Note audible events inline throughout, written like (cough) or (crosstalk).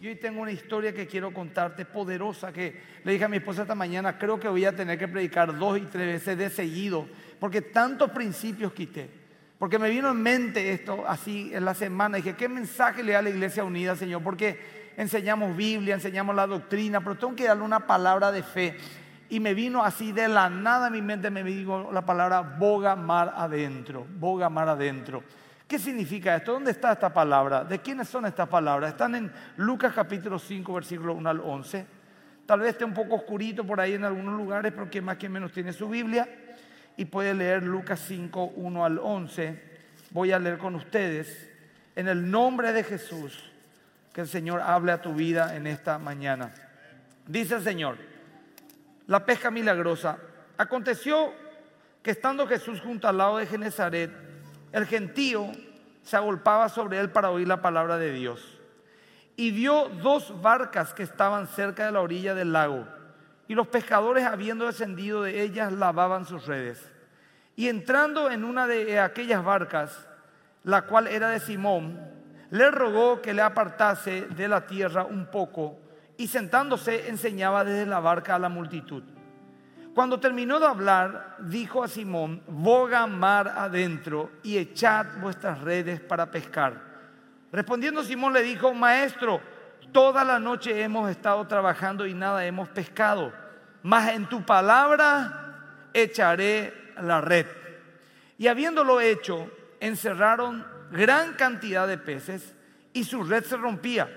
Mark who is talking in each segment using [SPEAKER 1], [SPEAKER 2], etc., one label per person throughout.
[SPEAKER 1] Y hoy tengo una historia que quiero contarte, poderosa, que le dije a mi esposa esta mañana, creo que voy a tener que predicar dos y tres veces de seguido, porque tantos principios quité. Porque me vino en mente esto así en la semana. Dije, ¿qué mensaje le da a la iglesia unida, Señor? Porque enseñamos Biblia, enseñamos la doctrina, pero tengo que darle una palabra de fe. Y me vino así de la nada a mi mente, me dijo la palabra boga mar adentro, boga mar adentro. ¿Qué significa esto? ¿Dónde está esta palabra? ¿De quiénes son estas palabras? Están en Lucas capítulo 5, versículo 1 al 11. Tal vez esté un poco oscurito por ahí en algunos lugares, pero que más que menos tiene su Biblia. Y puede leer Lucas 5, 1 al 11. Voy a leer con ustedes. En el nombre de Jesús, que el Señor hable a tu vida en esta mañana. Dice el Señor, la pesca milagrosa. Aconteció que estando Jesús junto al lado de Genezaret, el gentío se agolpaba sobre él para oír la palabra de Dios. Y vio dos barcas que estaban cerca de la orilla del lago. Y los pescadores, habiendo descendido de ellas, lavaban sus redes. Y entrando en una de aquellas barcas, la cual era de Simón, le rogó que le apartase de la tierra un poco, y sentándose enseñaba desde la barca a la multitud. Cuando terminó de hablar, dijo a Simón, boga mar adentro y echad vuestras redes para pescar. Respondiendo Simón le dijo, maestro, toda la noche hemos estado trabajando y nada hemos pescado, mas en tu palabra echaré la red. Y habiéndolo hecho, encerraron gran cantidad de peces y su red se rompía.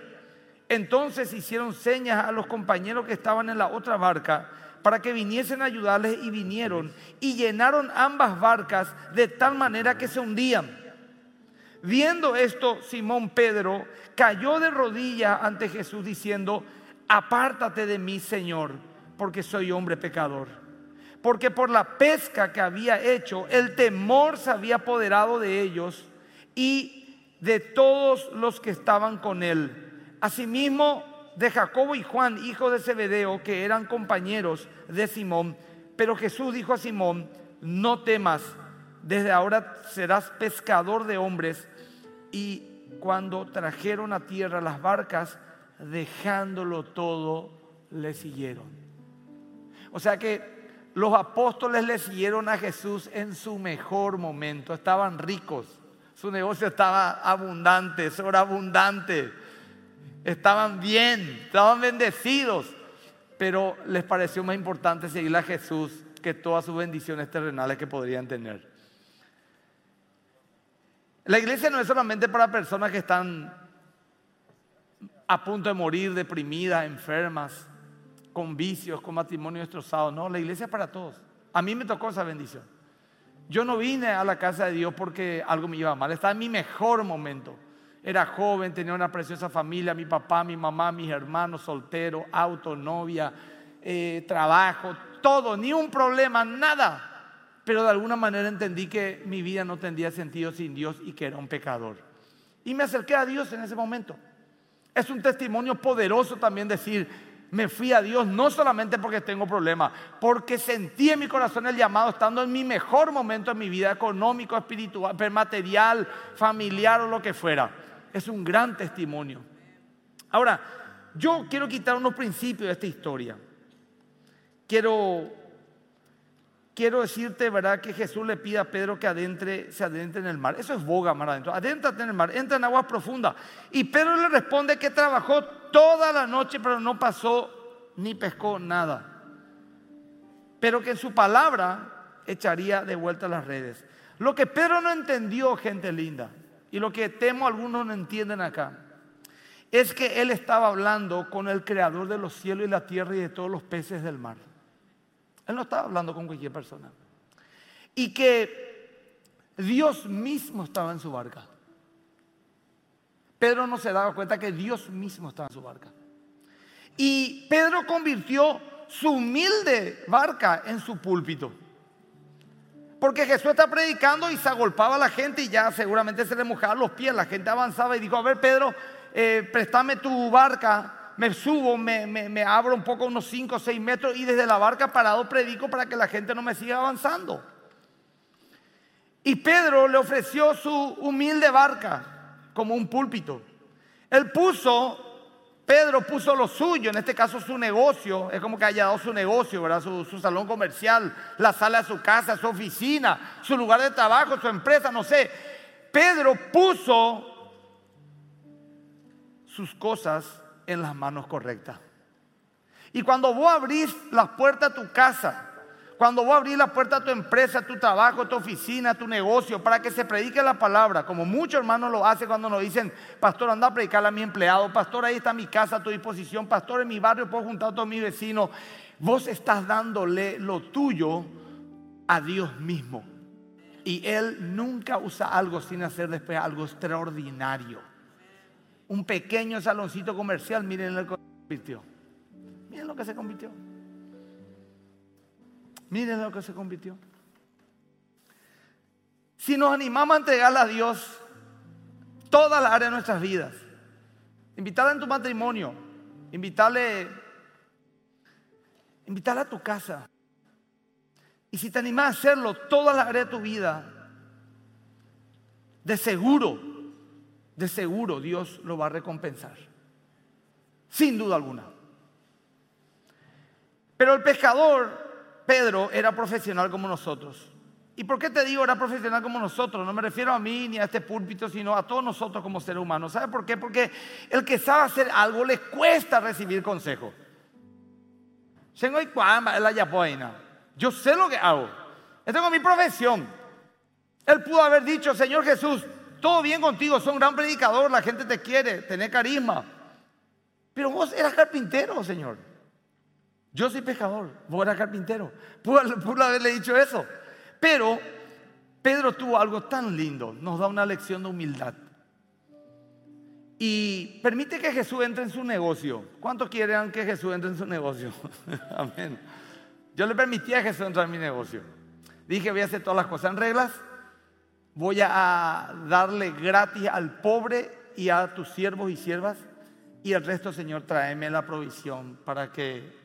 [SPEAKER 1] Entonces hicieron señas a los compañeros que estaban en la otra barca para que viniesen a ayudarles y vinieron y llenaron ambas barcas de tal manera que se hundían. Viendo esto, Simón Pedro cayó de rodillas ante Jesús diciendo, apártate de mí, Señor, porque soy hombre pecador. Porque por la pesca que había hecho, el temor se había apoderado de ellos y de todos los que estaban con él. Asimismo, de Jacobo y Juan, hijos de Zebedeo, que eran compañeros de Simón. Pero Jesús dijo a Simón, no temas, desde ahora serás pescador de hombres. Y cuando trajeron a tierra las barcas, dejándolo todo, le siguieron. O sea que los apóstoles le siguieron a Jesús en su mejor momento, estaban ricos, su negocio estaba abundante, sobreabundante estaban bien, estaban bendecidos, pero les pareció más importante seguir a Jesús que todas sus bendiciones terrenales que podrían tener. La iglesia no es solamente para personas que están a punto de morir, deprimidas, enfermas, con vicios, con matrimonio destrozado. No, la iglesia es para todos. A mí me tocó esa bendición. Yo no vine a la casa de Dios porque algo me iba mal, estaba en mi mejor momento. Era joven, tenía una preciosa familia, mi papá, mi mamá, mis hermanos, soltero, auto, novia, eh, trabajo, todo, ni un problema, nada. Pero de alguna manera entendí que mi vida no tendría sentido sin Dios y que era un pecador. Y me acerqué a Dios en ese momento. Es un testimonio poderoso también decir, me fui a Dios no solamente porque tengo problemas, porque sentí en mi corazón el llamado estando en mi mejor momento en mi vida económico, espiritual, material, familiar o lo que fuera es un gran testimonio. Ahora, yo quiero quitar unos principios de esta historia. Quiero, quiero decirte, ¿verdad? Que Jesús le pide a Pedro que adentre, se adentre en el mar. Eso es boga mar adentro. Adéntrate en el mar, entra en aguas profundas. Y Pedro le responde que trabajó toda la noche, pero no pasó ni pescó nada. Pero que en su palabra echaría de vuelta las redes. Lo que Pedro no entendió, gente linda, y lo que temo algunos no entienden acá, es que él estaba hablando con el creador de los cielos y la tierra y de todos los peces del mar. Él no estaba hablando con cualquier persona. Y que Dios mismo estaba en su barca. Pedro no se daba cuenta que Dios mismo estaba en su barca. Y Pedro convirtió su humilde barca en su púlpito. Porque Jesús está predicando y se agolpaba a la gente y ya seguramente se le mojaban los pies. La gente avanzaba y dijo, a ver Pedro, eh, préstame tu barca, me subo, me, abro un poco unos 5 o 6 metros y desde la barca parado predico para que la gente no me siga avanzando. Y Pedro le ofreció su humilde barca como un púlpito. Él puso Pedro puso lo suyo, en este caso su negocio, es como que haya dado su negocio, ¿verdad? Su, su, salón comercial, la sala de su casa, su oficina, su lugar de trabajo, su empresa, no sé. Pedro puso sus cosas en las manos correctas. Y cuando vos abrís las puertas a tu casa, cuando vos abrís la puerta a tu empresa, a tu trabajo, a tu oficina, a tu negocio, para que se predique la palabra, como muchos hermanos lo hacen cuando nos dicen, pastor, anda a predicar a mi empleado, pastor, ahí está mi casa a tu disposición, pastor, en mi barrio puedo juntar a todos mis vecinos. Vos estás dándole lo tuyo a Dios mismo. Y Él nunca usa algo sin hacer después algo extraordinario. Un pequeño saloncito comercial, miren lo que se convirtió. Miren lo que se convirtió. Miren lo que se convirtió. Si nos animamos a entregarle a Dios toda la área de nuestras vidas, invitarle en tu matrimonio, invitarle, invitarle a tu casa. Y si te animas a hacerlo toda la área de tu vida, de seguro, de seguro Dios lo va a recompensar. Sin duda alguna. Pero el pescador Pedro era profesional como nosotros. ¿Y por qué te digo era profesional como nosotros? No me refiero a mí ni a este púlpito, sino a todos nosotros como seres humanos. ¿Sabe por qué? Porque el que sabe hacer algo le cuesta recibir consejo. Yo sé lo que hago. Yo tengo mi profesión. Él pudo haber dicho, Señor Jesús, todo bien contigo, sos un gran predicador, la gente te quiere, tenés carisma. Pero vos eras carpintero, Señor. Yo soy pecador, vos eras carpintero. Pudo, haberle dicho eso. Pero Pedro tuvo algo tan lindo, nos da una lección de humildad. Y permite que Jesús entre en su negocio. ¿Cuántos quieren que Jesús entre en su negocio? (laughs) Amén. Yo le permití a Jesús entrar en mi negocio. Dije, voy a hacer todas las cosas en reglas. Voy a darle gratis al pobre y a tus siervos y siervas. Y el resto, Señor, tráeme la provisión para que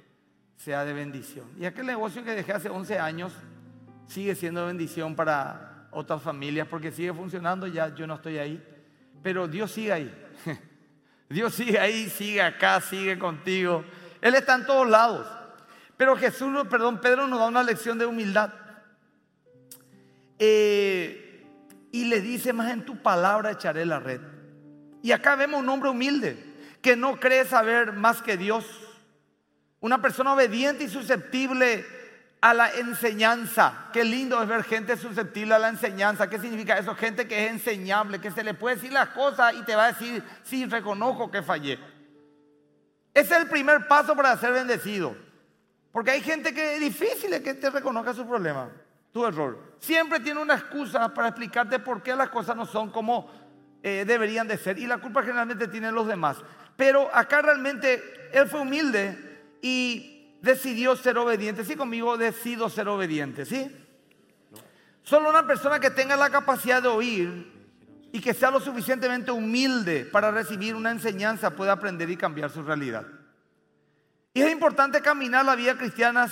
[SPEAKER 1] sea de bendición. Y aquel negocio que dejé hace 11 años sigue siendo bendición para otras familias porque sigue funcionando, ya yo no estoy ahí, pero Dios sigue ahí. (laughs) Dios sigue ahí, sigue acá, sigue contigo. Él está en todos lados. Pero Jesús, perdón, Pedro nos da una lección de humildad. Eh, y le dice, más en tu palabra echaré la red. Y acá vemos un hombre humilde que no cree saber más que Dios una persona obediente y susceptible a la enseñanza. Qué lindo es ver gente susceptible a la enseñanza. ¿Qué significa eso? Gente que es enseñable, que se le puede decir las cosas y te va a decir, sí, reconozco que fallé. Ese es el primer paso para ser bendecido. Porque hay gente que es difícil que te reconozca su problema, tu error. Siempre tiene una excusa para explicarte por qué las cosas no son como eh, deberían de ser. Y la culpa generalmente tienen los demás. Pero acá realmente él fue humilde y decidió ser obediente. Sí, conmigo decido ser obediente, ¿sí? Solo una persona que tenga la capacidad de oír y que sea lo suficientemente humilde para recibir una enseñanza puede aprender y cambiar su realidad. Y es importante caminar la vida cristiana.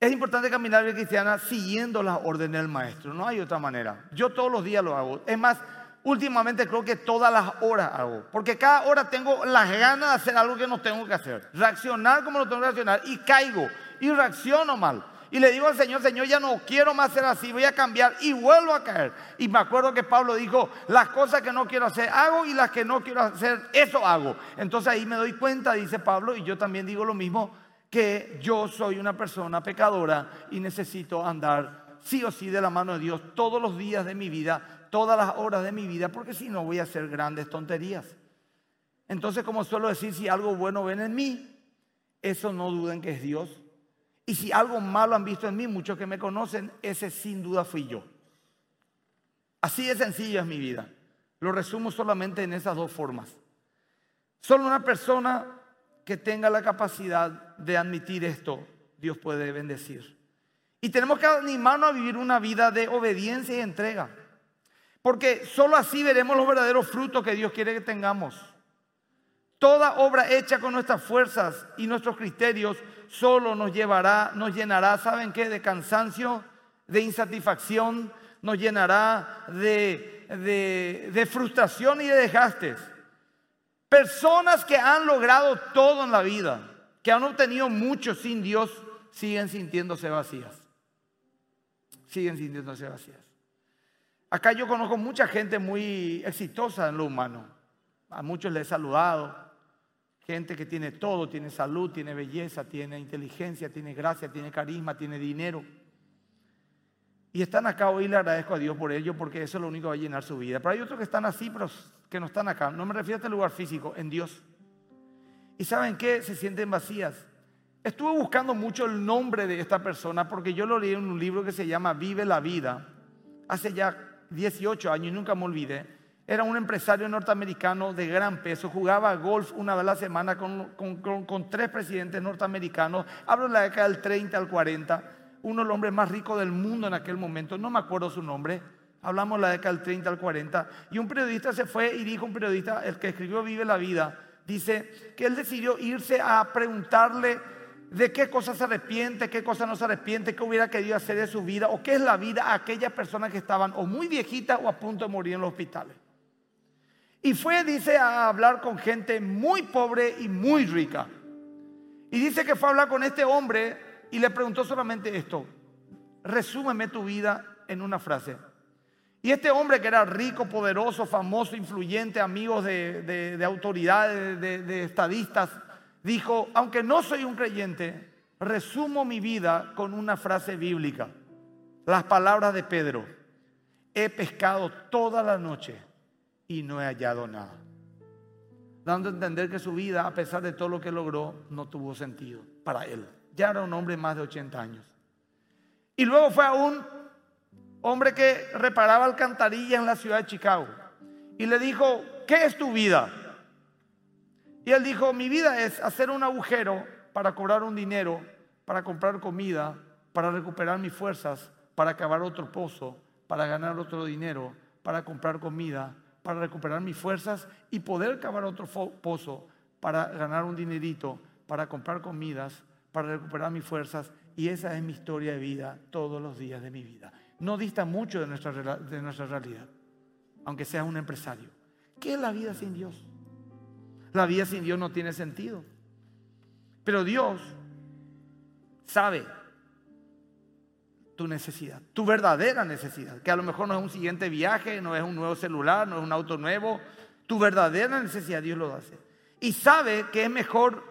[SPEAKER 1] Es importante caminar la vida cristiana siguiendo las órdenes del maestro. No hay otra manera. Yo todos los días lo hago. Es más, últimamente creo que todas las horas hago. Porque cada hora tengo las ganas de hacer algo que no tengo que hacer. Reaccionar como lo tengo que reaccionar. Y caigo. Y reacciono mal. Y le digo al Señor, Señor, ya no quiero más ser así, voy a cambiar y vuelvo a caer. Y me acuerdo que Pablo dijo, las cosas que no quiero hacer hago y las que no quiero hacer, eso hago. Entonces ahí me doy cuenta, dice Pablo, y yo también digo lo mismo, que yo soy una persona pecadora y necesito andar sí o sí de la mano de Dios todos los días de mi vida todas las horas de mi vida, porque si no voy a hacer grandes tonterías. Entonces, como suelo decir, si algo bueno ven en mí, eso no duden que es Dios. Y si algo malo han visto en mí, muchos que me conocen, ese sin duda fui yo. Así de sencillo es mi vida. Lo resumo solamente en esas dos formas. Solo una persona que tenga la capacidad de admitir esto, Dios puede bendecir. Y tenemos que animarnos a vivir una vida de obediencia y entrega. Porque solo así veremos los verdaderos frutos que Dios quiere que tengamos. Toda obra hecha con nuestras fuerzas y nuestros criterios solo nos llevará, nos llenará, ¿saben qué? De cansancio, de insatisfacción, nos llenará de, de frustración y de desgastes. Personas que han logrado todo en la vida, que han obtenido mucho sin Dios, siguen sintiéndose vacías. Siguen sintiéndose vacías. Acá yo conozco mucha gente muy exitosa en lo humano. A muchos les he saludado. Gente que tiene todo, tiene salud, tiene belleza, tiene inteligencia, tiene gracia, tiene carisma, tiene dinero. Y están acá hoy, le agradezco a Dios por ello, porque eso es lo único que va a llenar su vida. Pero hay otros que están así, pero que no están acá. No me refiero a este lugar físico, en Dios. ¿Y saben qué? Se sienten vacías. Estuve buscando mucho el nombre de esta persona porque yo lo leí en un libro que se llama Vive la Vida, hace ya 18 años y nunca me olvidé. Era un empresario norteamericano de gran peso, jugaba golf una vez a la semana con, con tres presidentes norteamericanos. Hablo de la década del 30 al 40 uno de los hombres más ricos del mundo en aquel momento, no me acuerdo su nombre, hablamos de la década del 30 al 40, y un periodista se fue y dijo, un periodista, el que escribió Vive la Vida, dice que él decidió irse a preguntarle de qué cosas se arrepiente, qué cosas no se arrepiente, qué hubiera querido hacer de su vida, o qué es la vida a aquellas personas que estaban o muy viejitas o a punto de morir en los hospitales. Y fue, dice, a hablar con gente muy pobre y muy rica. Y dice que fue a hablar con este hombre y le preguntó solamente esto, resúmeme tu vida en una frase. Y este hombre que era rico, poderoso, famoso, influyente, amigo de, autoridades, de, de estadistas, dijo, aunque no soy un creyente, resumo mi vida con una frase bíblica. Las palabras de Pedro, he pescado toda la noche y no he hallado nada. Dando a entender que su vida, a pesar de todo lo que logró, no tuvo sentido para él ya era un hombre más de 80 años. Y luego fue a un hombre que reparaba alcantarillas en la ciudad de Chicago. Y le dijo, ¿qué es tu vida? Y él dijo, mi vida es hacer un agujero para cobrar un dinero, para comprar comida, para recuperar mis fuerzas, para acabar otro pozo, para ganar otro dinero, para comprar comida, para recuperar mis fuerzas y poder cavar otro pozo, para ganar un dinerito, para comprar comidas, para recuperar mis fuerzas y esa es mi historia de vida todos los días de mi vida. No dista mucho de nuestra, de nuestra realidad, aunque seas un empresario. ¿Qué es la vida sin Dios? La vida sin Dios no tiene sentido. Pero Dios sabe tu necesidad, tu verdadera necesidad, que a lo mejor no es un siguiente viaje, no es un nuevo celular, no es un auto nuevo, tu verdadera necesidad Dios lo hace. Y sabe que es mejor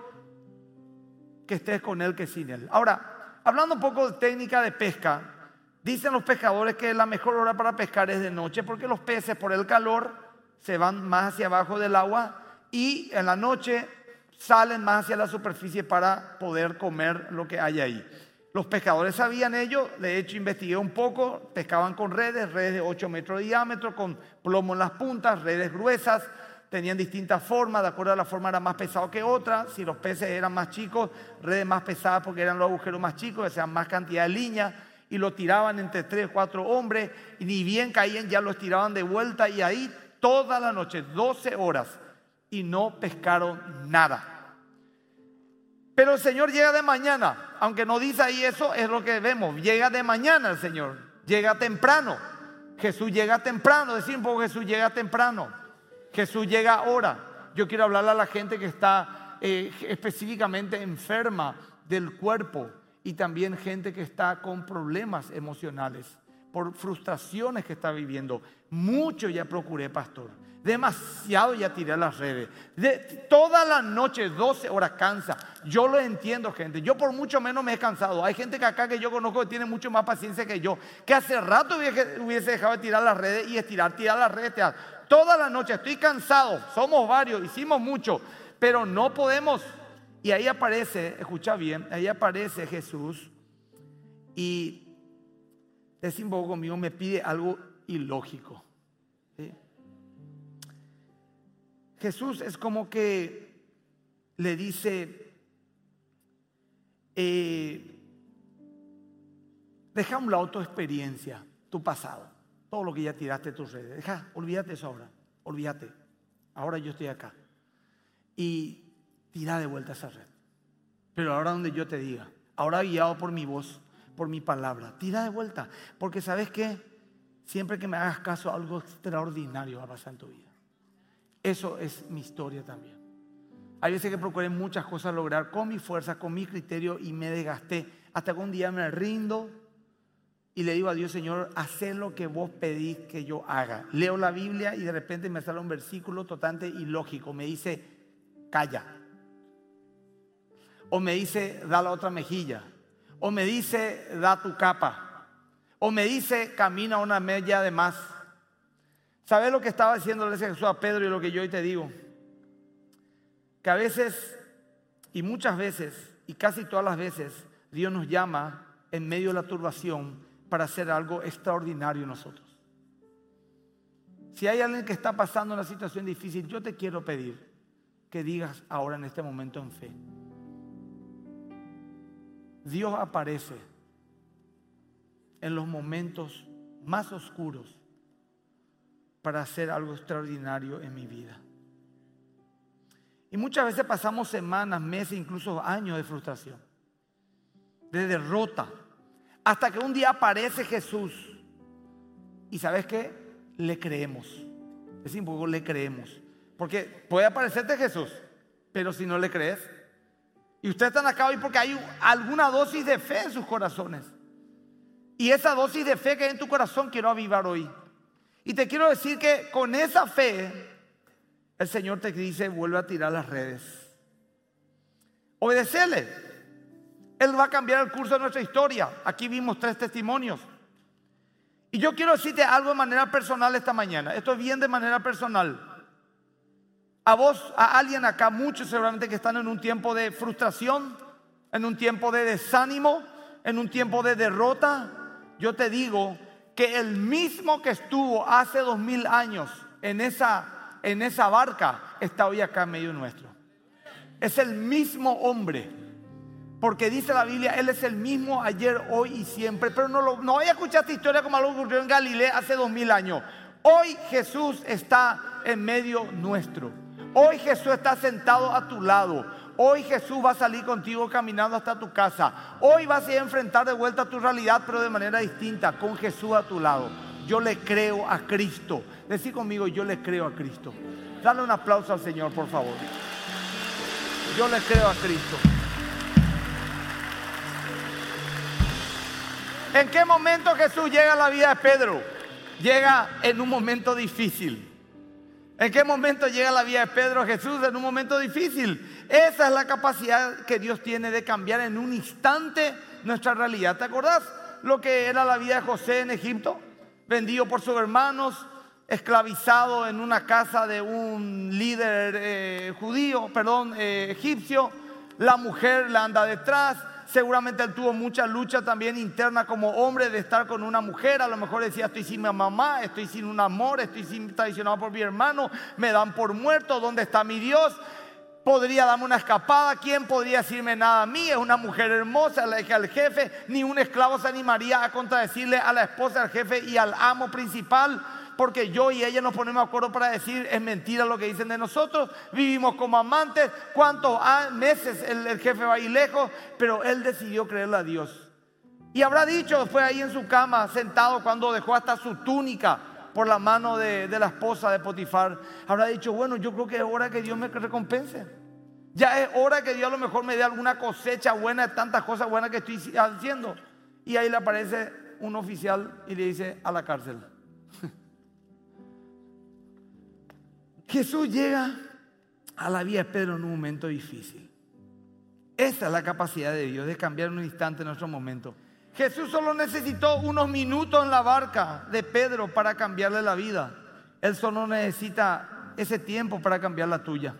[SPEAKER 1] que estés con él que sin él. Ahora, hablando un poco de técnica de pesca, dicen los pescadores que la mejor hora para pescar es de noche porque los peces por el calor se van más hacia abajo del agua y en la noche salen más hacia la superficie para poder comer lo que hay ahí. Los pescadores sabían ello, de hecho investigué un poco, pescaban con redes, redes de 8 metros de diámetro, con plomo en las puntas, redes gruesas, tenían distintas formas, de acuerdo a la forma era más pesado que otra, si los peces eran más chicos, redes más pesadas porque eran los agujeros más chicos, sea, más cantidad de líneas, y lo tiraban entre tres, cuatro hombres, y ni bien caían, ya los tiraban de vuelta, y ahí toda la noche, 12 horas, y no pescaron nada. Pero el Señor llega de mañana, aunque no dice ahí eso, es lo que vemos, llega de mañana el Señor, llega temprano. Jesús llega temprano, decimos poco Jesús llega temprano. Jesús llega ahora. Yo quiero hablarle a la gente que está eh, específicamente enferma del cuerpo y también gente que está con problemas emocionales, por frustraciones que está viviendo. Mucho ya procuré, pastor. Demasiado ya tiré las redes. De, toda la noche, 12 horas cansa. Yo lo entiendo, gente. Yo por mucho menos me he cansado. Hay gente que acá que yo conozco que tiene mucho más paciencia que yo. Que hace rato hubiese, dejado de tirar las redes y estirar, tirar las redes. Toda la noche, estoy cansado, somos varios, hicimos mucho, pero no podemos. Y ahí aparece, escucha bien, ahí aparece Jesús y es un conmigo, me pide algo ilógico. Jesús es como que le dice, eh, deja a un lado tu experiencia, tu pasado. Todo lo que ya tiraste tus redes. Deja, olvídate eso ahora. Olvídate. Ahora yo estoy acá. Y tira de vuelta esa red. Pero ahora donde yo te diga, ahora guiado por mi voz, por mi palabra, tira de vuelta. Porque sabes que siempre que me hagas caso, algo extraordinario va a pasar en tu vida. Eso es mi historia también. Hay veces que procuré muchas cosas lograr con mi fuerza, con mi criterio y me desgasté. Hasta que un día me rindo y le digo a Dios, Señor, haz lo que vos pedís que yo haga. Leo la Biblia y de repente me sale un versículo totalmente ilógico. Me dice, calla. O me dice, da la otra mejilla. O me dice, da tu capa. O me dice, camina una media de más. ¿Sabes lo que estaba diciendo Jesús a Pedro y lo que yo hoy te digo? Que a veces, y muchas veces, y casi todas las veces, Dios nos llama en medio de la turbación para hacer algo extraordinario en nosotros. Si hay alguien que está pasando una situación difícil, yo te quiero pedir que digas ahora en este momento en fe. Dios aparece en los momentos más oscuros para hacer algo extraordinario en mi vida. Y muchas veces pasamos semanas, meses, incluso años de frustración, de derrota, hasta que un día aparece Jesús. Y sabes qué? Le creemos. Es poco le creemos. Porque puede aparecerte Jesús, pero si no le crees, y ustedes están acá hoy porque hay alguna dosis de fe en sus corazones. Y esa dosis de fe que hay en tu corazón quiero avivar hoy. Y te quiero decir que con esa fe, el Señor te dice, vuelve a tirar las redes. Obedecele. Él va a cambiar el curso de nuestra historia. Aquí vimos tres testimonios. Y yo quiero decirte algo de manera personal esta mañana. Esto es bien de manera personal. A vos, a alguien acá, muchos seguramente que están en un tiempo de frustración, en un tiempo de desánimo, en un tiempo de derrota, yo te digo que el mismo que estuvo hace dos mil años en esa, en esa barca está hoy acá en medio nuestro. Es el mismo hombre. Porque dice la Biblia, Él es el mismo ayer, hoy y siempre. Pero no, lo, no voy a escuchar esta historia como algo ocurrió en Galilea hace dos mil años. Hoy Jesús está en medio nuestro. Hoy Jesús está sentado a tu lado. Hoy Jesús va a salir contigo caminando hasta tu casa. Hoy vas a enfrentar de vuelta tu realidad, pero de manera distinta, con Jesús a tu lado. Yo le creo a Cristo. Decí conmigo, yo le creo a Cristo. Dale un aplauso al Señor, por favor. Yo le creo a Cristo. ¿En qué momento Jesús llega a la vida de Pedro? Llega en un momento difícil. ¿En qué momento llega la vida de Pedro Jesús? En un momento difícil. Esa es la capacidad que Dios tiene de cambiar en un instante nuestra realidad. ¿Te acordás lo que era la vida de José en Egipto? Vendido por sus hermanos, esclavizado en una casa de un líder eh, judío, perdón, eh, egipcio. La mujer le anda detrás Seguramente tuvo mucha lucha también interna como hombre de estar con una mujer. A lo mejor decía, estoy sin mi mamá, estoy sin un amor, estoy sin, traicionado por mi hermano, me dan por muerto, ¿dónde está mi Dios? Podría darme una escapada. ¿Quién podría decirme nada a mí? Es una mujer hermosa, la hija del jefe. Ni un esclavo se animaría a contradecirle a la esposa del jefe y al amo principal porque yo y ella nos ponemos de acuerdo para decir es mentira lo que dicen de nosotros, vivimos como amantes, cuántos meses el, jefe va a ir lejos, pero él decidió creerle a Dios. Y habrá dicho después ahí en su cama, sentado cuando dejó hasta su túnica por la mano de, la esposa de Potifar, habrá dicho, bueno, yo creo que es hora que Dios me recompense. Ya es hora que Dios a lo mejor me dé alguna cosecha buena de tantas cosas buenas que estoy haciendo. Y ahí le aparece un oficial y le dice a la cárcel. (laughs) Jesús llega a la vida de Pedro en un momento difícil. Esa es la capacidad de Dios, de cambiar en un instante nuestro momento. Jesús solo necesitó unos minutos en la barca de Pedro para cambiarle la vida. Él solo necesita ese tiempo para cambiar la tuya.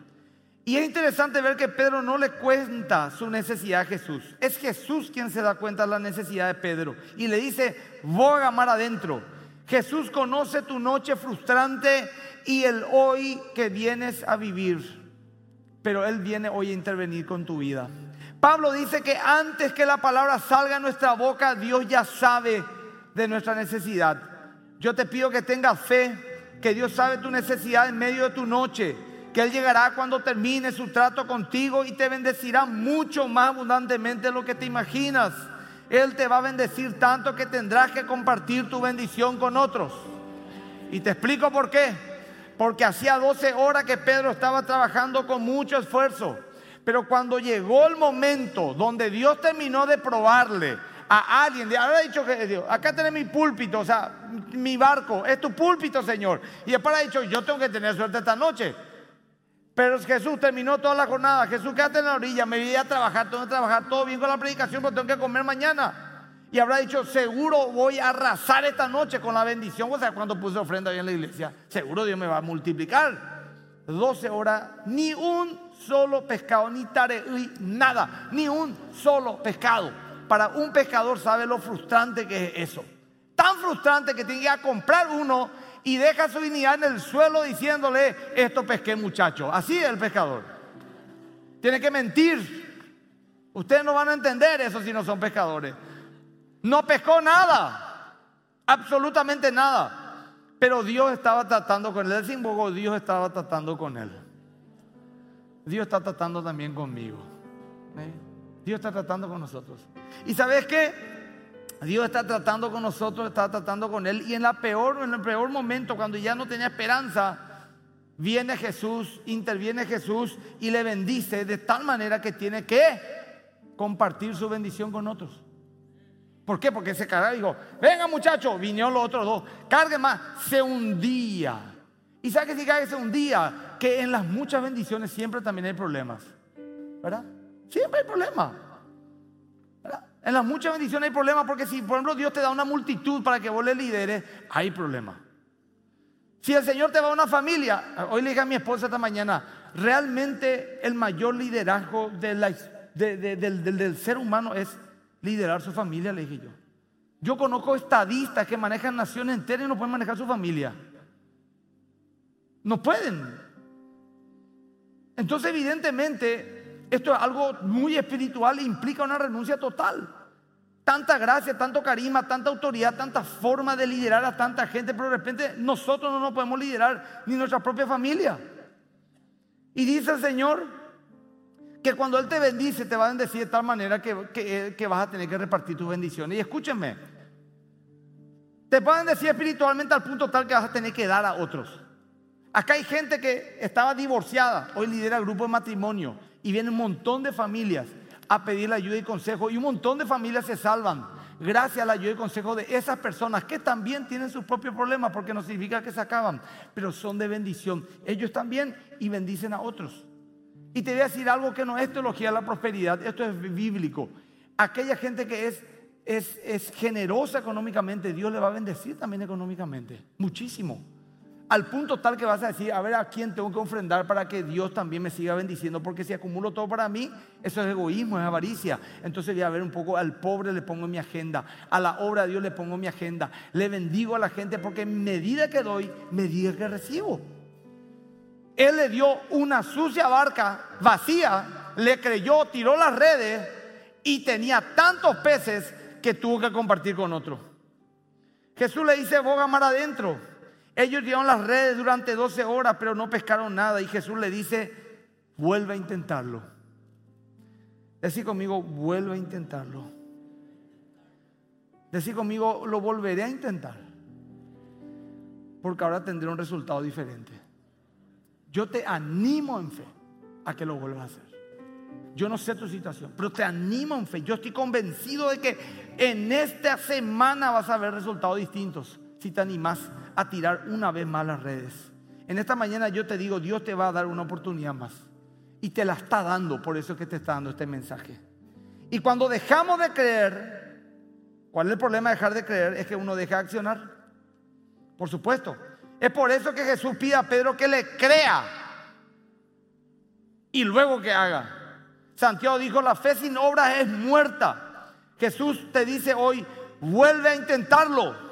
[SPEAKER 1] Y es interesante ver que Pedro no le cuenta su necesidad a Jesús. Es Jesús quien se da cuenta de la necesidad de Pedro. Y le dice, voy a mar adentro. Jesús conoce tu noche frustrante y el hoy que vienes a vivir. Pero Él viene hoy a intervenir con tu vida. Pablo dice que antes que la palabra salga a nuestra boca, Dios ya sabe de nuestra necesidad. Yo te pido que tengas fe, que Dios sabe tu necesidad en medio de tu noche, que Él llegará cuando termine su trato contigo y te bendecirá mucho más abundantemente de lo que te imaginas. Él te va a bendecir tanto que tendrás que compartir tu bendición con otros. Y te explico por qué. porque hacía 12 horas que Pedro estaba trabajando con mucho esfuerzo. Pero cuando llegó el momento donde Dios terminó de probarle a alguien, habrá dicho que Dios, acá tenés mi púlpito, o sea, mi barco, es tu púlpito, Señor. Y después ha dicho, yo tengo que tener suerte esta noche. Pero Jesús terminó toda la jornada. Jesús, quédate en la orilla, me voy a trabajar, tengo que trabajar todo bien con la predicación, pero tengo que comer mañana. Y habrá dicho, seguro voy a arrasar esta noche con la bendición. O sea, cuando puse ofrenda ahí en la iglesia, seguro Dios me va a multiplicar. 12 horas, ni un solo pescado, ni tare, nada, ni un solo pescado. Para un pescador sabe lo frustrante que es eso. Tan frustrante que tiene que ir a comprar uno y deja su dignidad en el suelo diciéndole, esto pesqué muchacho. Así es el pescador. Tiene que mentir. Ustedes no van a entender eso si no son pescadores. No pescó nada, absolutamente nada. Pero Dios estaba tratando con él. Sin Dios estaba tratando con él. Dios está tratando también conmigo. ¿eh? Dios está tratando con nosotros. ¿Y sabes qué? Dios está tratando con nosotros, está tratando con él. Y en, la peor, en el peor momento, cuando ya no tenía esperanza, viene Jesús, interviene Jesús y le bendice de tal manera que tiene que compartir su bendición con otros. ¿Por qué? Porque ese cara dijo, venga muchachos, vinieron los otros dos, cargue más, se hundía. ¿Y sabe que si se hundía? Que en las muchas bendiciones siempre también hay problemas. ¿Verdad? Siempre hay problemas. En las muchas bendiciones hay problemas porque si, por ejemplo, Dios te da una multitud para que vos le lideres, hay problemas. Si el Señor te va a una familia, hoy le dije a mi esposa esta mañana, realmente el mayor liderazgo del, del, ser humano es liderar su familia, le dije yo. Yo conozco estadistas que manejan naciones enteras y no pueden manejar su familia. No pueden. Entonces, evidentemente, esto es algo muy espiritual e implica una renuncia total tanta gracia, tanto carisma, tanta autoridad, tanta forma de liderar a tanta gente, pero de repente nosotros no nos podemos liderar ni nuestra propia familia. Y dice el Señor que cuando Él te bendice, te va a bendecir de tal manera que, que, vas a tener que repartir tus bendiciones. Y escúchenme, te pueden decir espiritualmente al punto tal que vas a tener que dar a otros. Acá hay gente que estaba divorciada, hoy lidera el grupo de matrimonio y viene un montón de familias a pedir la ayuda y consejo. Y un montón de familias se salvan gracias a la ayuda y consejo de esas personas que también tienen sus propios problemas, porque no significa que se acaban, pero son de bendición. Ellos también y bendicen a otros. Y te voy a decir algo que no es teología de la prosperidad, esto es bíblico. Aquella gente que es, es generosa económicamente, Dios le va a bendecir también económicamente, muchísimo al punto tal que vas a decir, a ver a quién tengo que ofrendar para que Dios también me siga bendiciendo, porque si acumulo todo para mí, eso es egoísmo, es avaricia. Entonces voy a ver un poco, al pobre le pongo mi agenda, a la obra de Dios le pongo mi agenda, le bendigo a la gente porque en medida que doy, medida que recibo. Él le dio una sucia barca vacía, le creyó, tiró las redes y tenía tantos peces que tuvo que compartir con otro. Jesús le dice, boga mar adentro. Ellos llevaron las redes durante 12 horas, pero no pescaron nada. Y Jesús le dice, vuelve a intentarlo. Decir conmigo, vuelve a intentarlo. Decir conmigo, lo volveré a intentar. Porque ahora tendré un resultado diferente. Yo te animo en fe a que lo vuelvas a hacer. Yo no sé tu situación, pero te animo en fe. Yo estoy convencido de que en esta semana vas a ver resultados distintos si te animas a tirar una vez más las redes. En esta mañana yo te digo, Dios te va a dar una oportunidad más. Y te la está dando, por eso es que te está dando este mensaje. Y cuando dejamos de creer, ¿cuál es el problema de dejar de creer? Es que uno deja de accionar. Por supuesto. Es por eso que Jesús pide a Pedro que le crea y luego que haga. Santiago dijo, la fe sin obras es muerta. Jesús te dice hoy, vuelve a intentarlo.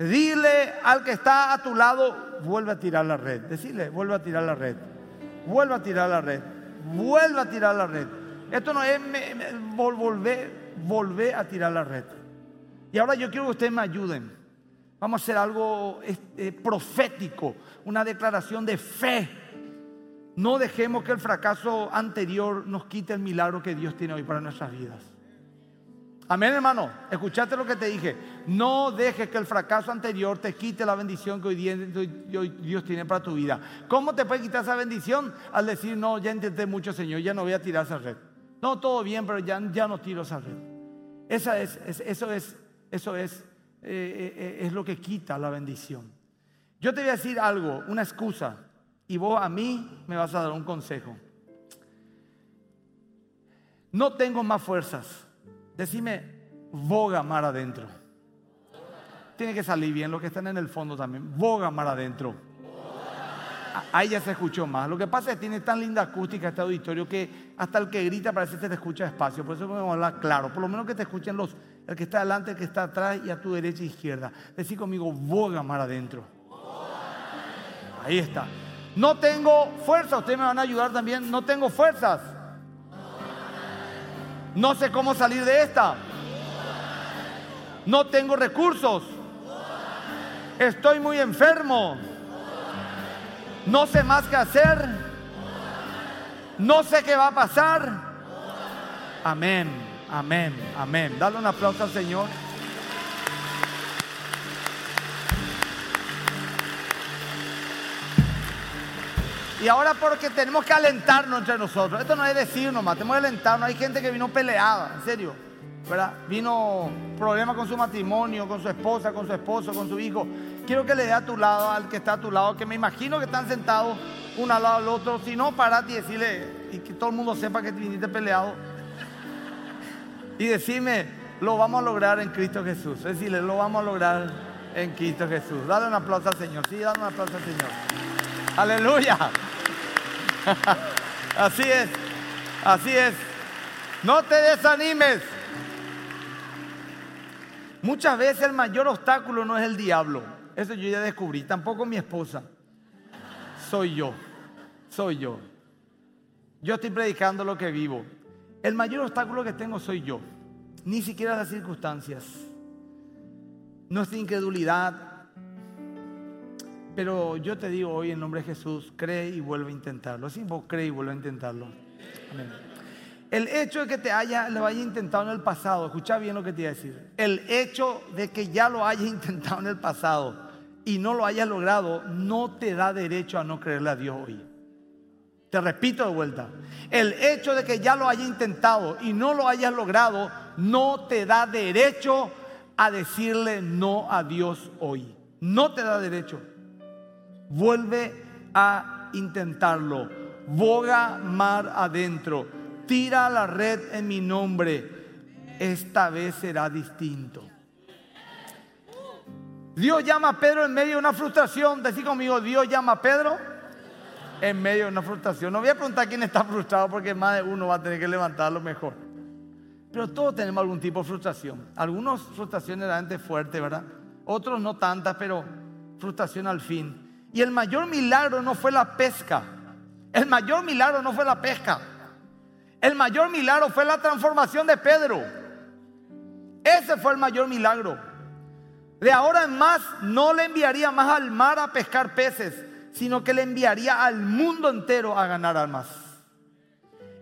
[SPEAKER 1] Dile al que está a tu lado, vuelve a tirar la red. Decirle, vuelve a tirar la red. Vuelve a tirar la red. Vuelve a tirar la red. Esto no es volver, a tirar la red. Y ahora yo quiero que ustedes me ayuden. Vamos a hacer algo este, profético, una declaración de fe. No dejemos que el fracaso anterior nos quite el milagro que Dios tiene hoy para nuestras vidas. Amén, hermano. Escuchaste lo que te dije. No dejes que el fracaso anterior te quite la bendición que hoy, Dios tiene para tu vida. ¿Cómo te puede quitar esa bendición? Al decir, no, ya intenté mucho, Señor, ya no voy a tirar esa red. No, todo bien, pero ya, ya no tiro esa red. Esa es, eso es, eso es, eh, eh, eh, es lo que quita la bendición. Yo te voy a decir algo, una excusa, y vos a mí me vas a dar un consejo. No tengo más fuerzas Decime, boga mar adentro. Tiene que salir bien los que están en el fondo también. Boga mar adentro. Ahí ya se escuchó más. Lo que pasa es que tiene tan linda acústica este auditorio que hasta el que grita parece que te escucha despacio. Por eso a hablar claro. Por lo menos que te escuchen los, el que está adelante, el que está atrás y a tu derecha e izquierda. Decí conmigo, boga mar adentro. Ahí está. No tengo fuerza. Ustedes me van a ayudar también. No tengo fuerzas. No sé cómo salir de esta. No tengo recursos. Estoy muy enfermo. No sé más qué hacer. No sé qué va a pasar. Amén, amén, amén. Dale un aplauso al Señor. Y ahora porque tenemos que alentarnos entre nosotros. Esto no es decir nomás, tenemos que alentarnos. Hay gente que vino peleada, en serio. ¿verdad? Vino problema con su matrimonio, con su esposa, con su esposo, con su hijo. Quiero que le dé a tu lado, al que está a tu lado, que me imagino que están sentados uno al lado del otro. Si no, parate y decirle, y que todo el mundo sepa que viniste peleado. Y decirme, lo vamos a lograr en Cristo Jesús. Decirle, lo vamos a lograr en Cristo Jesús. Dale un aplauso al Señor. Sí, dale un aplauso al Señor. Aleluya. (laughs) así es, así es. No te desanimes. Muchas veces el mayor obstáculo no es el diablo. Eso yo ya descubrí. Tampoco mi esposa. Soy yo. Soy yo. Yo estoy predicando lo que vivo. El mayor obstáculo que tengo soy yo. Ni siquiera las circunstancias. Nuestra incredulidad, pero yo te digo hoy en nombre de Jesús, cree y vuelve a intentarlo. Así vos cree y vuelve a intentarlo. El hecho de que te haya, lo haya intentado en el pasado, escucha bien lo que te iba a decir. El hecho de que ya lo hayas (laughs) intentado en el pasado y no lo hayas logrado, no te da derecho a no creerle a Dios hoy. Te repito de vuelta. El hecho de que ya lo hayas intentado y no lo hayas logrado, no te da derecho a decirle no a Dios hoy. No te da derecho. Vuelve a intentarlo. Boga mar adentro. Tira la red en mi nombre. Esta vez será distinto. Dios llama a Pedro en medio de una frustración. Decir conmigo, Dios llama a Pedro en medio de una frustración. No voy a preguntar quién está frustrado porque más de uno va a tener que levantarlo mejor. Pero todos tenemos algún tipo de frustración. Algunos frustraciones realmente fuertes, ¿verdad? Otros no tantas, pero frustración al fin. Y el mayor milagro no fue la pesca. El mayor milagro no fue la pesca. El mayor milagro fue la transformación de Pedro. Ese fue el mayor milagro. De ahora en más no le enviaría más al mar a pescar peces, sino que le enviaría al mundo entero a ganar almas.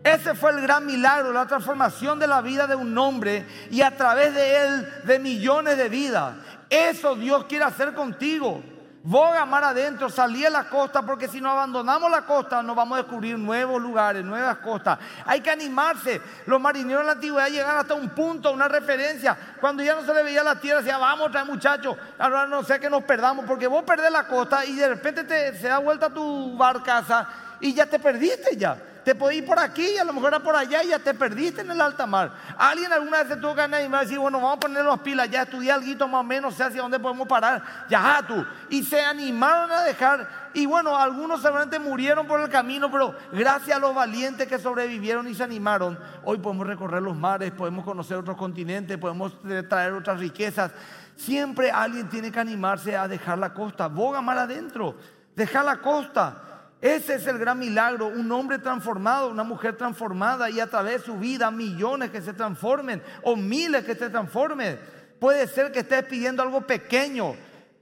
[SPEAKER 1] Ese fue el gran milagro, la transformación de la vida de un hombre y a través de él de millones de vidas. Eso Dios quiere hacer contigo. Boga mar adentro, salí a la costa, porque si no abandonamos la costa, nos vamos a descubrir nuevos lugares, nuevas costas. Hay que animarse. Los marineros en la antigüedad llegaron hasta un punto, una referencia. Cuando ya no se le veía la tierra, decía, vamos, trae muchachos, ahora no sé que nos perdamos, porque vos perdés la costa y de repente te, se da vuelta tu barcaza y ya te perdiste ya. Te podés ir por aquí y a lo mejor era por allá y ya te perdiste en el alta mar. Alguien alguna vez se tuvo animar y decir, bueno, vamos a poner las pilas, ya estudié algo más o menos, sé hacia dónde podemos parar. Ya tú. Y se animaron a dejar. Y bueno, algunos seguramente murieron por el camino, pero gracias a los valientes que sobrevivieron y se animaron, hoy podemos recorrer los mares, podemos conocer otros continentes, podemos traer otras riquezas. Siempre alguien tiene que animarse a dejar la costa. Boga mar adentro. Dejar la costa. Ese es el gran milagro, un hombre transformado, una mujer transformada y a través de su vida millones que se transformen o miles que se transformen. Puede ser que estés pidiendo algo pequeño,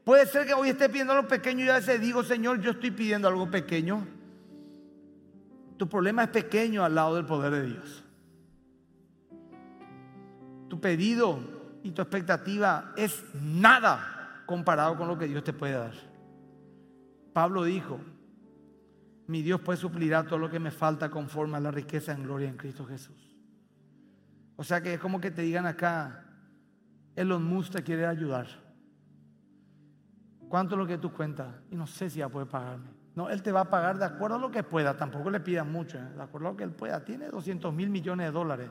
[SPEAKER 1] puede ser que hoy estés pidiendo algo pequeño y a veces digo, Señor, yo estoy pidiendo algo pequeño. Tu problema es pequeño al lado del poder de Dios. tu pedido y tu expectativa es nada comparado con lo que Dios te puede dar. Pablo dijo, mi Dios puede suplirá todo lo que me falta conforme a la riqueza en gloria en Cristo Jesús. O sea que es como que te digan acá, Elon Musk te quiere ayudar. ¿Cuánto es lo que tú cuentas? Y no sé si ya puede pagarme. No, Él te va a pagar de acuerdo a lo que pueda. Tampoco le pidas mucho, ¿eh? de acuerdo a lo que Él pueda. Tiene 200 mil millones de dólares.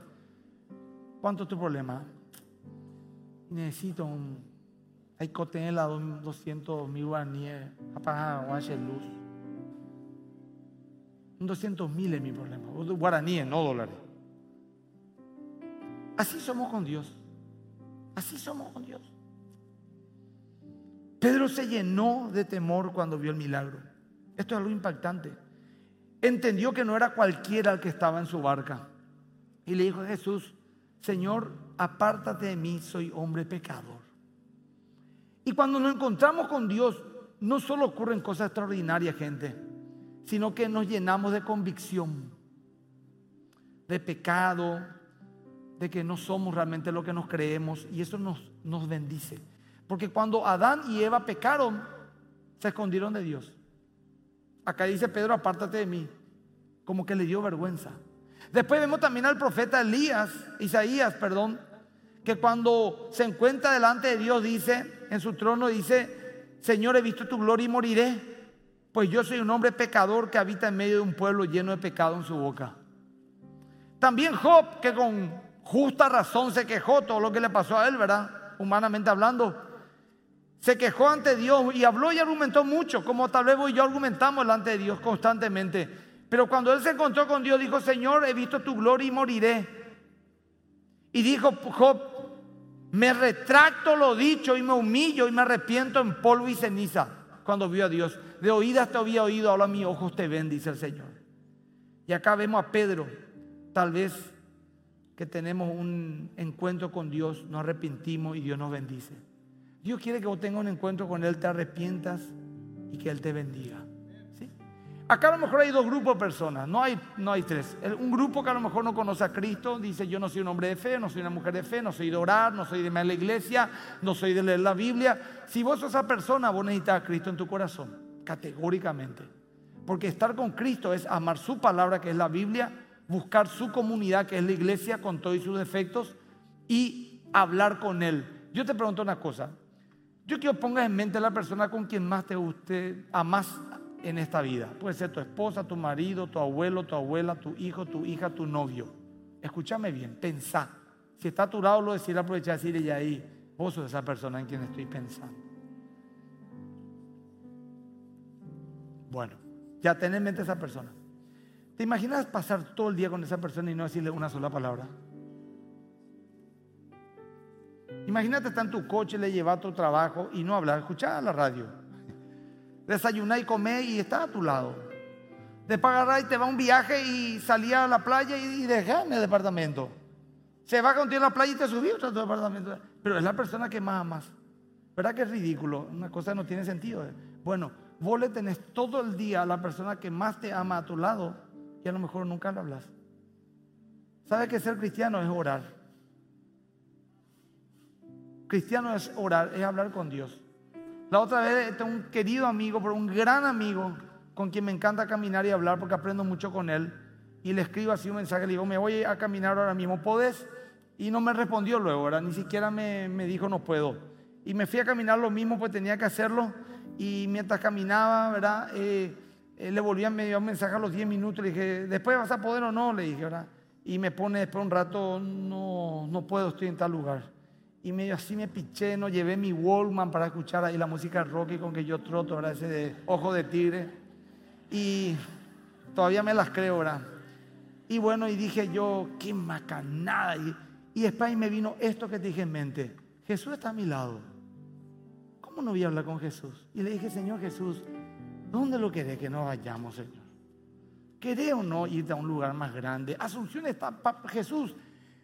[SPEAKER 1] ¿Cuánto es tu problema? Necesito un... Hay que tener la 200 mil guaraníes apagar luz. Un 200 mil es mi problema. Guaraníes, no dólares. Así somos con Dios. Así somos con Dios. Pedro se llenó de temor cuando vio el milagro. Esto es algo impactante. Entendió que no era cualquiera el que estaba en su barca. Y le dijo a Jesús, Señor, apártate de mí, soy hombre pecador. Y cuando nos encontramos con Dios, no solo ocurren cosas extraordinarias, gente, sino que nos llenamos de convicción, de pecado, de que no somos realmente lo que nos creemos y eso nos, nos bendice. Porque cuando Adán y Eva pecaron, se escondieron de Dios. Acá dice Pedro, apártate de mí, como que le dio vergüenza. Después vemos también al profeta Elías, Isaías, perdón, que cuando se encuentra delante de Dios dice, en su trono dice, Señor, he visto tu gloria y moriré, pues yo soy un hombre pecador que habita en medio de un pueblo lleno de pecado en su boca. También Job, que con justa razón se quejó todo lo que le pasó a él, ¿verdad? Humanamente hablando. Se quejó ante Dios y habló y argumentó mucho, como tal vez vos y yo argumentamos delante de Dios constantemente. Pero cuando él se encontró con Dios, dijo, Señor, he visto tu gloria y moriré. Y dijo Job, me retracto lo dicho y me humillo y me arrepiento en polvo y ceniza cuando vio a Dios. De oídas te había oído, ahora mis ojos te ven, dice el Señor. Y acá vemos a Pedro, tal vez que tenemos un encuentro con Dios, nos arrepentimos y Dios nos bendice. Dios quiere que vos tengas un encuentro con Él, te arrepientas y que Él te bendiga. ¿sí? Acá a lo mejor hay dos grupos de personas, no hay, no hay tres. Un grupo que a lo mejor no conoce a Cristo, dice yo no soy un hombre de fe, no soy una mujer de fe, no soy de orar, no soy de ir a la iglesia, no soy de leer la Biblia. Si vos sos esa persona, vos necesitas a Cristo en tu corazón, categóricamente. Porque estar con Cristo es amar su palabra, que es la Biblia, buscar su comunidad, que es la iglesia, con todos sus defectos, y hablar con Él. Yo te pregunto una cosa. Yo quiero que pongas en mente la persona con quien más te guste, amas en esta vida. Puede ser tu esposa, tu marido, tu abuelo, tu abuela, tu hijo, tu hija, tu novio. Escúchame bien, pensá. Si está a tu lado, lo decir, aprovechar y decirle ahí, vos sos esa persona en quien estoy pensando. Bueno, ya ten en mente esa persona. ¿Te imaginas pasar todo el día con esa persona y no decirle una sola palabra? Imagínate estar en tu coche, le lleva a tu trabajo y no hablar, escuchar la radio. Desayunar y comer y está a tu lado. Después agarrar y te va a un viaje y salía a la playa y dejar en el departamento. Se va contigo a la playa y te subió a tu departamento. Pero es la persona que más amas. ¿Verdad que es ridículo? Una cosa no tiene sentido. Bueno, vos le tenés todo el día a la persona que más te ama a tu lado y a lo mejor nunca lo hablas. ¿Sabe que ser cristiano es orar? Cristiano es orar, es hablar con Dios. La otra vez tengo un querido amigo, pero un gran amigo, con quien me encanta caminar y hablar porque aprendo mucho con él. Y le escribo así un mensaje, le digo, me voy a caminar ahora mismo, ¿podés? Y no me respondió luego, Ni siquiera me, me dijo, no puedo. Y me fui a caminar lo mismo, pues tenía que hacerlo. Y mientras caminaba, ¿verdad? Eh, eh, le volví a medio un mensaje a los 10 minutos, le dije, después vas a poder o no, le dije, ¿verdad? Y me pone después un rato, no, no puedo, estoy en tal lugar. Y medio así me piché, no llevé mi Wallman para escuchar ahí la música rock con que yo troto, ¿verdad? Ese de ojo de tigre. Y todavía me las creo, ¿verdad? Y bueno, y dije yo, qué macanada. Y, y después me vino esto que te dije en mente. Jesús está a mi lado. ¿Cómo no voy a hablar con Jesús? Y le dije, Señor Jesús, ¿Dónde lo querés que nos vayamos, Señor? ¿Querés o no irte a un lugar más grande? Asunción está, Jesús,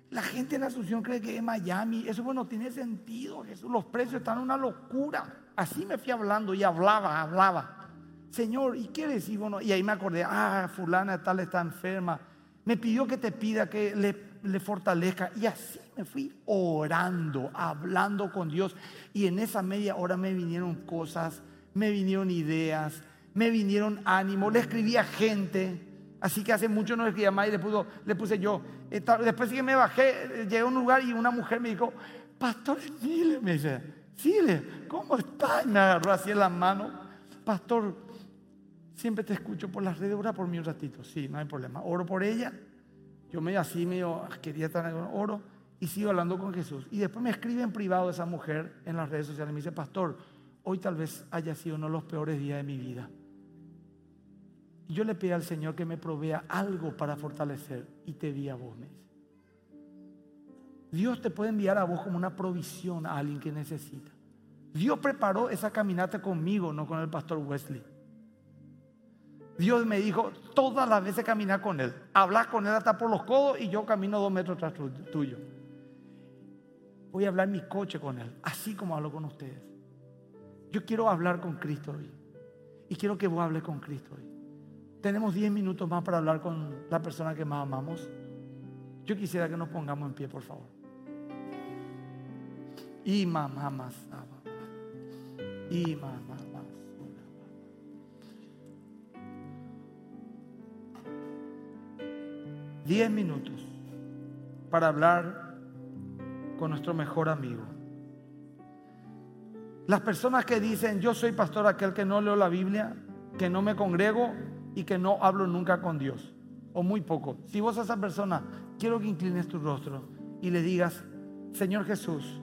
[SPEAKER 1] la gente en Asunción cree que es Miami. Eso bueno, tiene sentido, Jesús. Los precios están una locura. Así me fui hablando y hablaba, hablaba. Señor, ¿y qué decir? Bueno, y ahí me acordé, ah, fulana tal está enferma. Me pidió que te pida que le le fortalezca. Y así me fui orando, hablando con Dios. Y en esa media hora me vinieron cosas, me vinieron ideas, me vinieron ánimos. Le escribí a gente. Así que hace mucho no escribía más y le, le puse yo. Después sí que me bajé, llegué a un lugar y una mujer me dijo, Pastor Emile, me dice, Sile, ¿cómo estás? me agarró así en la mano. Pastor, siempre te escucho por las redes, ora por mí un ratito. Sí, no hay problema. Oro por ella. Yo medio así, medio ah, quería estar oro y sigo hablando con Jesús. Y después me escribe en privado esa mujer en las redes sociales. Me dice, Pastor, hoy tal vez haya sido uno de los peores días de mi vida. Yo le pedí al Señor que me provea algo para fortalecer y te vi a vos, Dios te puede enviar a vos como una provisión a alguien que necesita. Dios preparó esa caminata conmigo, no con el pastor Wesley. Dios me dijo, todas las veces caminar con Él. Hablar con Él hasta por los codos y yo camino dos metros tras tuyo. Voy a hablar en mi coche con Él, así como hablo con ustedes. Yo quiero hablar con Cristo hoy. Y quiero que vos hables con Cristo hoy. Tenemos diez minutos más para hablar con la persona que más amamos. Yo quisiera que nos pongamos en pie, por favor. Y mamá más. Y mamá más. Diez minutos para hablar con nuestro mejor amigo. Las personas que dicen, yo soy pastor aquel que no leo la Biblia, que no me congrego y que no hablo nunca con Dios, o muy poco. Si vos a esa persona, quiero que inclines tu rostro y le digas, Señor Jesús,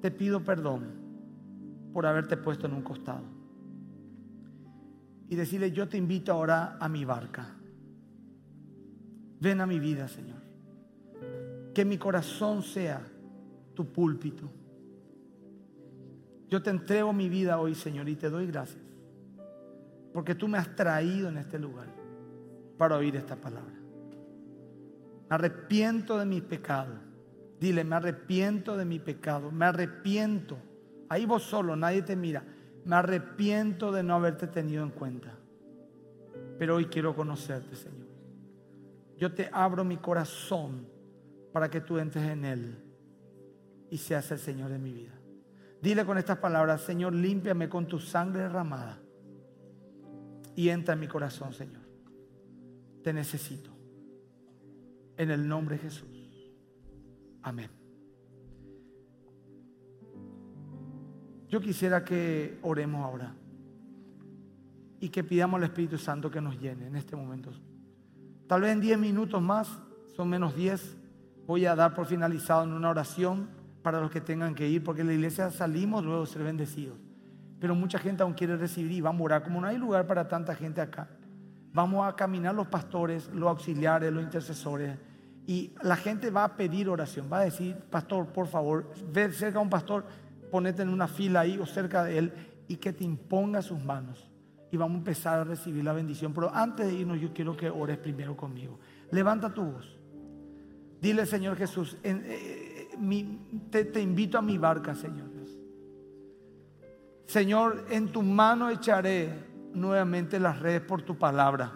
[SPEAKER 1] te pido perdón por haberte puesto en un costado. Y decirle, yo te invito ahora a mi barca. Ven a mi vida, Señor. Que mi corazón sea tu púlpito. Yo te entrego mi vida hoy, Señor, y te doy gracias. Porque tú me has traído en este lugar para oír esta palabra. Me arrepiento de mi pecado. Dile, me arrepiento de mi pecado. Me arrepiento. Ahí vos solo, nadie te mira. Me arrepiento de no haberte tenido en cuenta. Pero hoy quiero conocerte, Señor. Yo te abro mi corazón para que tú entres en él y seas el Señor de mi vida. Dile con estas palabras, Señor, límpiame con tu sangre derramada y entra en mi corazón, Señor. Te necesito. En el nombre de Jesús. Amén. Yo quisiera que oremos ahora y que pidamos al Espíritu Santo que nos llene en este momento. Tal vez en 10 minutos más, son menos 10, voy a dar por finalizado en una oración para los que tengan que ir, porque en la iglesia salimos luego ser bendecidos pero mucha gente aún quiere recibir y va a morar. Como no hay lugar para tanta gente acá, vamos a caminar los pastores, los auxiliares, los intercesores. Y la gente va a pedir oración, va a decir, pastor, por favor, ve cerca a un pastor, ponete en una fila ahí o cerca de él y que te imponga sus manos. Y vamos a empezar a recibir la bendición. Pero antes de irnos, yo quiero que ores primero conmigo. Levanta tu voz. Dile, Señor Jesús, eh, te, te invito a mi barca, Señor. Señor, en tu mano echaré nuevamente las redes por tu palabra.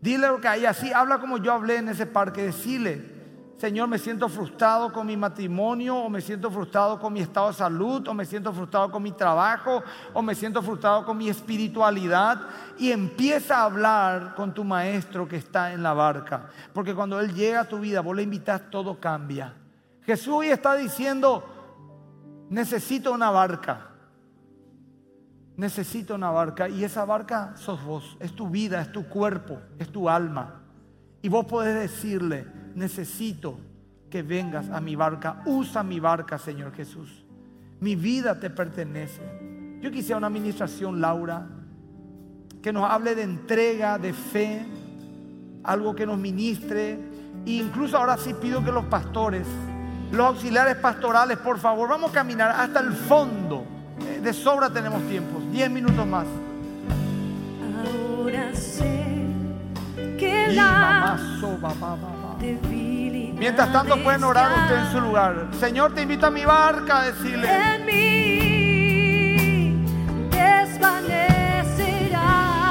[SPEAKER 1] Dile lo que hay así, habla como yo hablé en ese parque, decile, Señor, me siento frustrado con mi matrimonio, o me siento frustrado con mi estado de salud, o me siento frustrado con mi trabajo, o me siento frustrado con mi espiritualidad. Y empieza a hablar con tu maestro que está en la barca. Porque cuando Él llega a tu vida, vos le invitas, todo cambia. Jesús hoy está diciendo, necesito una barca. Necesito una barca. Y esa barca sos vos. Es tu vida, es tu cuerpo, es tu alma. Y vos podés decirle, necesito que vengas a mi barca. Usa mi barca, Señor Jesús. Mi vida te pertenece. Yo quisiera una administración, Laura, que nos hable de entrega, de fe, algo que nos ministre. E incluso ahora sí pido que los pastores los auxiliares pastorales, por favor, vamos a caminar hasta el fondo. Eh, de sobra tenemos tiempo, diez minutos más.
[SPEAKER 2] Ahora sé que la
[SPEAKER 1] Mientras tanto pueden orar usted en su lugar. Señor, te invito a mi barca, a decirle.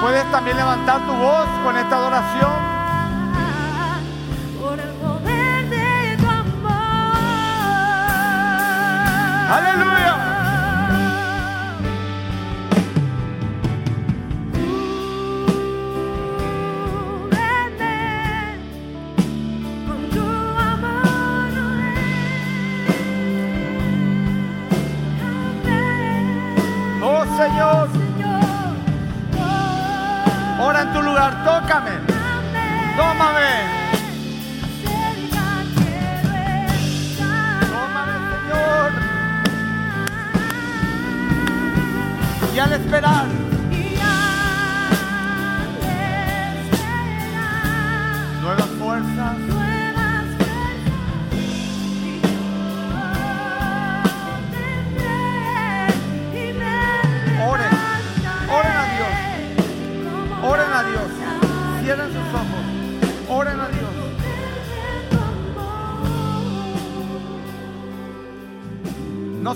[SPEAKER 1] Puedes también levantar tu voz con esta adoración. Aleluya.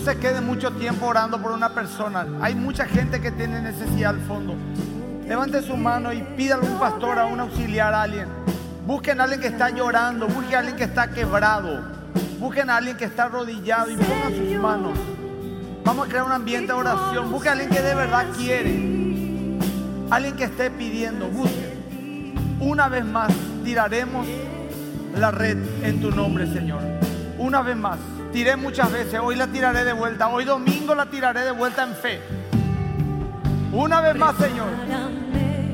[SPEAKER 1] Se quede mucho tiempo orando por una persona. Hay mucha gente que tiene necesidad al fondo. Levante su mano y pídale a un pastor, a un auxiliar, a alguien. Busquen a alguien que está llorando, busquen a alguien que está quebrado, busquen a alguien que está arrodillado y pongan sus manos. Vamos a crear un ambiente de oración. Busquen a alguien que de verdad quiere, alguien que esté pidiendo. Busquen. Una vez más tiraremos la red en tu nombre, Señor. Una vez más. Tiré muchas veces, hoy la tiraré de vuelta. Hoy domingo la tiraré de vuelta en fe. Una vez más, Señor.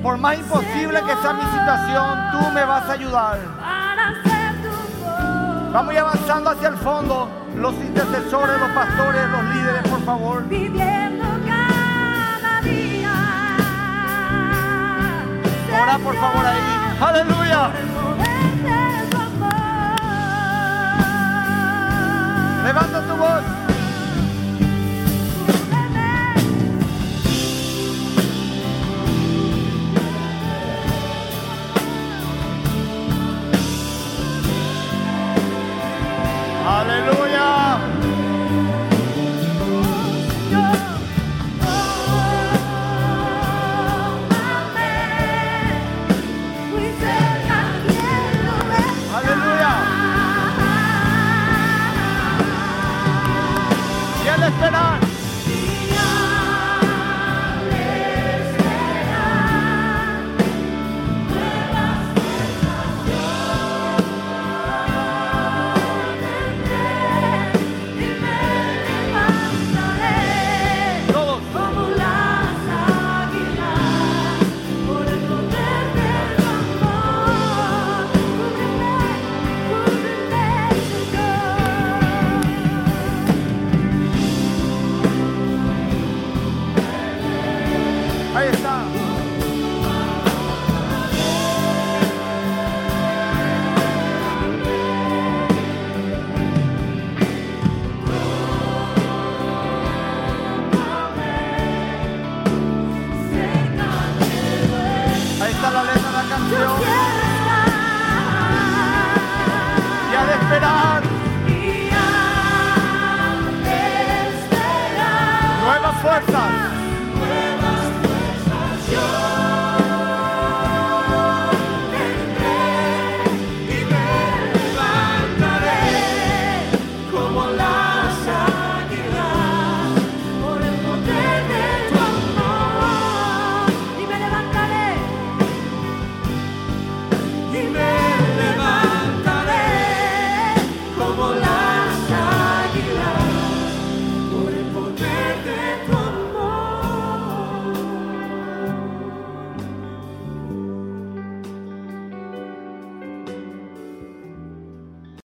[SPEAKER 1] Por más imposible que sea mi situación, tú me vas a ayudar. Vamos a ir avanzando hacia el fondo. Los intercesores, los pastores, los líderes, por favor.
[SPEAKER 2] viviendo cada día.
[SPEAKER 1] Ora por favor ahí. Aleluya.
[SPEAKER 2] of us.